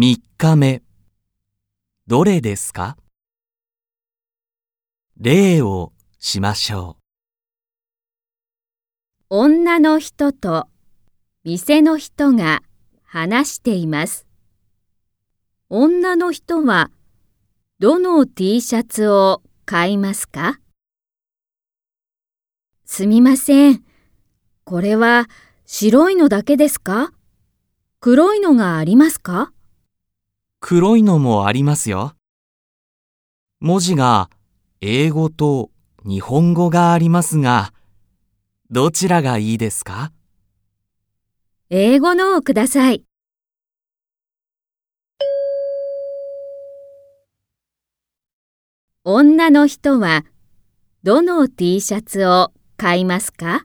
3日目どれですか？例をしましょう女の人と店の人が話しています。女の人はどの T シャツを買いますか？すみません。これは白いのだけですか？黒いのがありますか？黒いのもありますよ。文字が英語と日本語がありますが、どちらがいいですか？英語のをください。女の人はどの T シャツを買いますか？